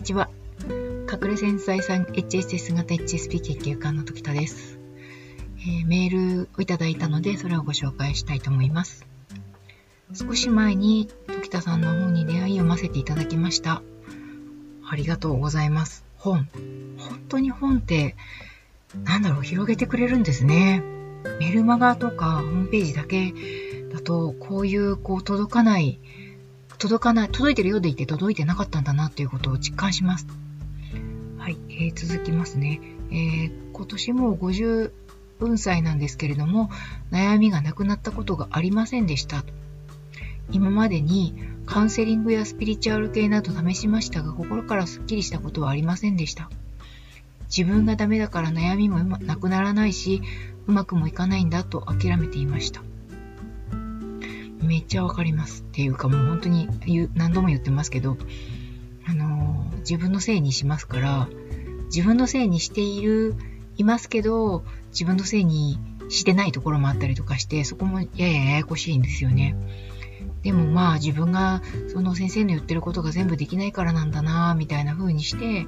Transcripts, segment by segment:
にちは。隠れ繊細さん HSS 型 HSP 研究家の時田です、えー、メールをいただいたので、それをご紹介したいと思います。少し前に時田さんの方に出会いを読ませていただきました。ありがとうございます。本。本当に本って、なんだろう、広げてくれるんですね。メルマガとかホームページだけだと、こういう、こう、届かない届かない、届いてるようでいて届いてなかったんだなっていうことを実感します。はい、えー、続きますね。えー、今年も50歳なんですけれども、悩みがなくなったことがありませんでした。今までにカウンセリングやスピリチュアル系など試しましたが、心からスッキリしたことはありませんでした。自分がダメだから悩みもなくならないし、うまくもいかないんだと諦めていました。めっちゃわかりますっていうかもう本当に何度も言ってますけど、あのー、自分のせいにしますから、自分のせいにしている、いますけど、自分のせいにしてないところもあったりとかして、そこもややややこしいんですよね。でもまあ自分がその先生の言ってることが全部できないからなんだなみたいな風にして、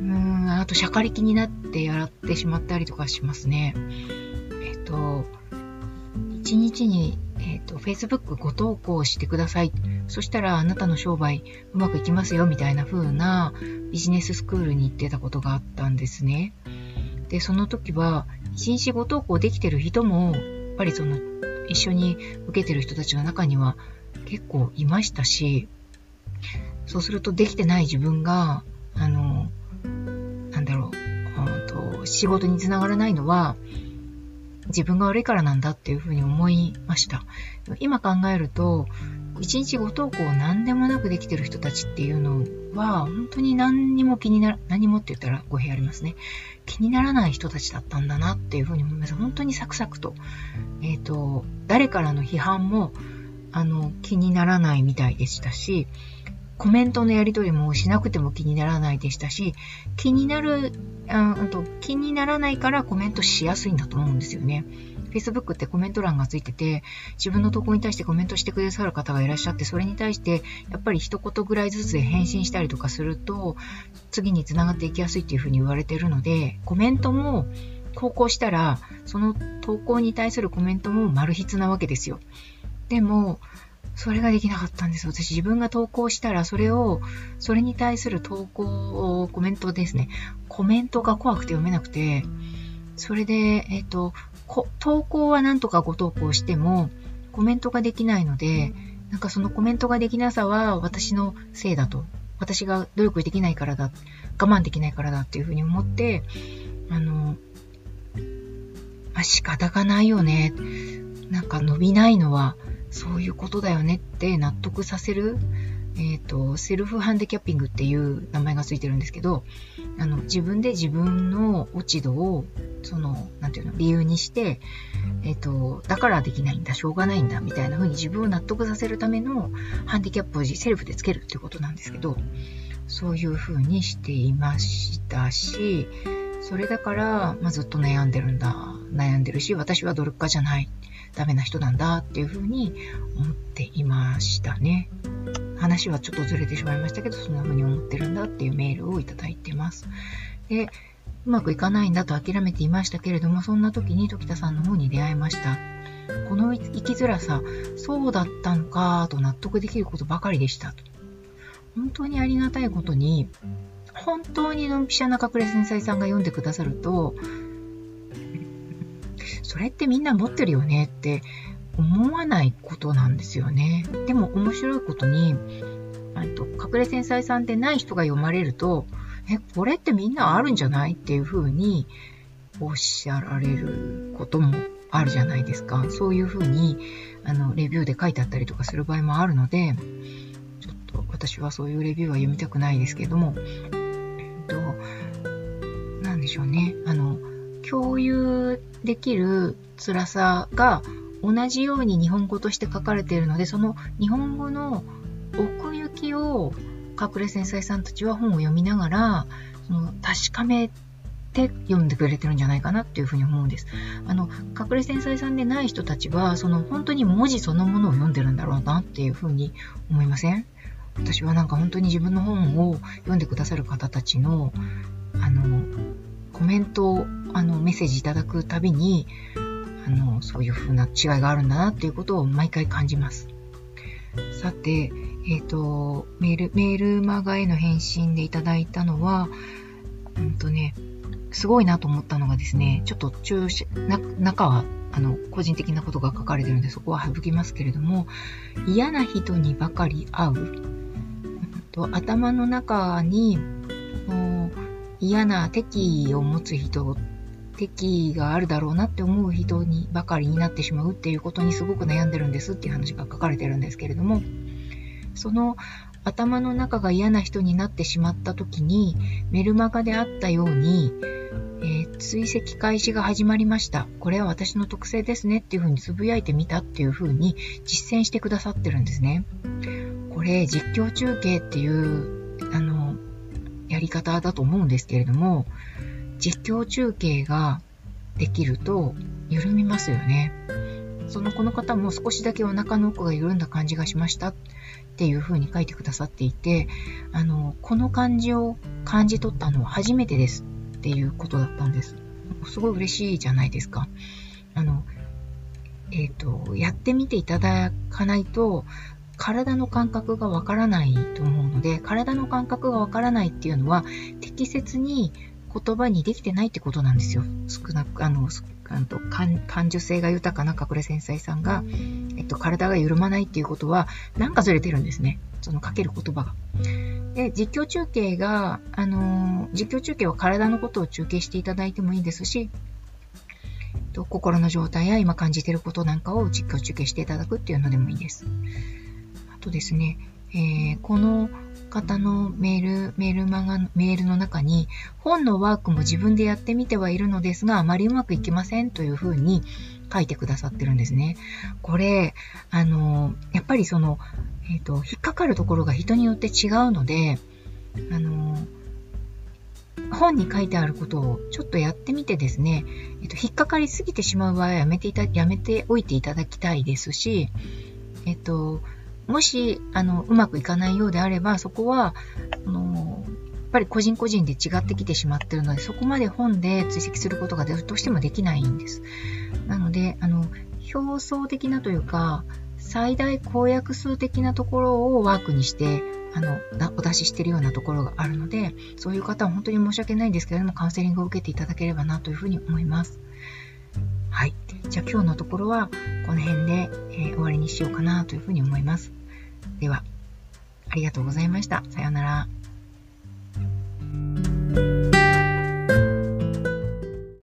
うーん、あと、しゃかりきになってやってしまったりとかしますね。えっと、一日に、と、Facebook ご投稿してください。そしたらあなたの商売うまくいきますよみたいな風なビジネススクールに行ってたことがあったんですね。で、その時は一日ご投稿できてる人も、やっぱりその一緒に受けてる人たちの中には結構いましたし、そうするとできてない自分が、あの、なんだろう、と仕事につながらないのは、自分が悪いからなんだっていうふうに思いました。今考えると、一日ご投稿何でもなくできてる人たちっていうのは、本当に何にも気になら、何もって言ったら語弊ありますね。気にならない人たちだったんだなっていうふうに思います。本当にサクサクと。えっ、ー、と、誰からの批判も、あの、気にならないみたいでしたし、コメントのやり取りもしなくても気にならないでしたし、気になる、あと気にならないからコメントしやすいんだと思うんですよね。Facebook ってコメント欄がついてて、自分の投稿に対してコメントしてくださる方がいらっしゃって、それに対して、やっぱり一言ぐらいずつで返信したりとかすると、次につながっていきやすいっていうふうに言われてるので、コメントも投稿したら、その投稿に対するコメントも丸筆なわけですよ。でも、それができなかったんです。私自分が投稿したら、それを、それに対する投稿を、コメントですね。コメントが怖くて読めなくて、それで、えっ、ー、と、投稿はなんとかご投稿しても、コメントができないので、なんかそのコメントができなさは私のせいだと。私が努力できないからだ。我慢できないからだっていうふうに思って、あの、まあ、仕方がないよね。なんか伸びないのは、そういうことだよねって納得させる、えっ、ー、と、セルフハンディキャッピングっていう名前がついてるんですけど、あの、自分で自分の落ち度を、その、なんていうの、理由にして、えっ、ー、と、だからできないんだ、しょうがないんだ、みたいな風に自分を納得させるためのハンディキャップをセルフでつけるっていうことなんですけど、そういう風にしていましたし、それだから、まあ、ずっと悩んでるんだ、悩んでるし、私は努力家じゃない。ダメな人なんだっていうふうに思っていましたね。話はちょっとずれてしまいましたけど、そんな風に思ってるんだっていうメールをいただいてます。で、うまくいかないんだと諦めていましたけれども、そんな時に時田さんの方に出会いました。この生きづらさ、そうだったのかと納得できることばかりでした。本当にありがたいことに、本当にドンピシャな隠れ繊細さんが読んでくださると、それってみんな持ってるよねって思わないことなんですよね。でも面白いことに、と隠れ繊細さんでない人が読まれると、え、これってみんなあるんじゃないっていうふうにおっしゃられることもあるじゃないですか。そういうふうに、あの、レビューで書いてあったりとかする場合もあるので、ちょっと私はそういうレビューは読みたくないですけども、えっと、なんでしょうね。あの、共有できる辛さが同じように日本語として書かれているので、その日本語の奥行きを隠れ繊細さんたちは本を読みながら、その確かめて読んでくれてるんじゃないかなっていうふうに思うんです。あの、隠れ繊細さんでない人たちは、その本当に文字そのものを読んでるんだろうなっていうふうに思いません？私はなんか本当に自分の本を読んでくださる方たちの、あの、コメント、あの、メッセージいただくたびに、あの、そういう風な違いがあるんだなっていうことを毎回感じます。さて、えっ、ー、と、メール、メールマガへの返信でいただいたのは、うんとね、すごいなと思ったのがですね、ちょっと中、中は、あの、個人的なことが書かれてるので、そこは省きますけれども、嫌な人にばかり会う。と頭の中に、嫌な敵意を持つ人、敵意があるだろうなって思う人にばかりになってしまうっていうことにすごく悩んでるんですっていう話が書かれてるんですけれども、その頭の中が嫌な人になってしまった時に、メルマガであったように、えー、追跡開始が始まりました。これは私の特性ですねっていうふうにつぶやいてみたっていうふうに実践してくださってるんですね。これ実況中継っていう、あの、やり方だと思うんですけれども、実況中継ができると緩みますよね。そのこの方も少しだけお腹の奥が緩んだ感じがしましたっていう風に書いてくださっていて、あの、この感じを感じ取ったのは初めてですっていうことだったんです。すごい嬉しいじゃないですか。あの、えっ、ー、と、やってみていただかないと、体の感覚がわからないと思うので、体の感覚がわからないっていうのは、適切に言葉にできてないってことなんですよ。少なく、あの、あの感感受性が豊かな隠れ繊細さんが、えっと、体が緩まないっていうことは、なんかずれてるんですね。そのかける言葉が。で、実況中継が、あの実況中継は体のことを中継していただいてもいいですし、と心の状態や今感じていることなんかを実況中継していただくっていうのでもいいです。あとですね、えー、この方のメール、メールマガ、メールの中に、本のワークも自分でやってみてはいるのですが、あまりうまくいきませんというふうに書いてくださってるんですね。これ、あの、やっぱりその、えっ、ー、と、引っかかるところが人によって違うので、あの、本に書いてあることをちょっとやってみてですね、えっ、と、引っかかりすぎてしまう場合はやめていた、やめておいていただきたいですし、えっ、と、もし、あの、うまくいかないようであれば、そこは、あの、やっぱり個人個人で違ってきてしまってるので、そこまで本で追跡することがどうしてもできないんです。なので、あの、表層的なというか、最大公約数的なところをワークにして、あの、お出ししてるようなところがあるので、そういう方は本当に申し訳ないんですけれども、カウンセリングを受けていただければなというふうに思います。はい。じゃあ今日のところはこの辺で、えー、終わりにしようかなというふうに思います。では、ありがとうございました。さようなら。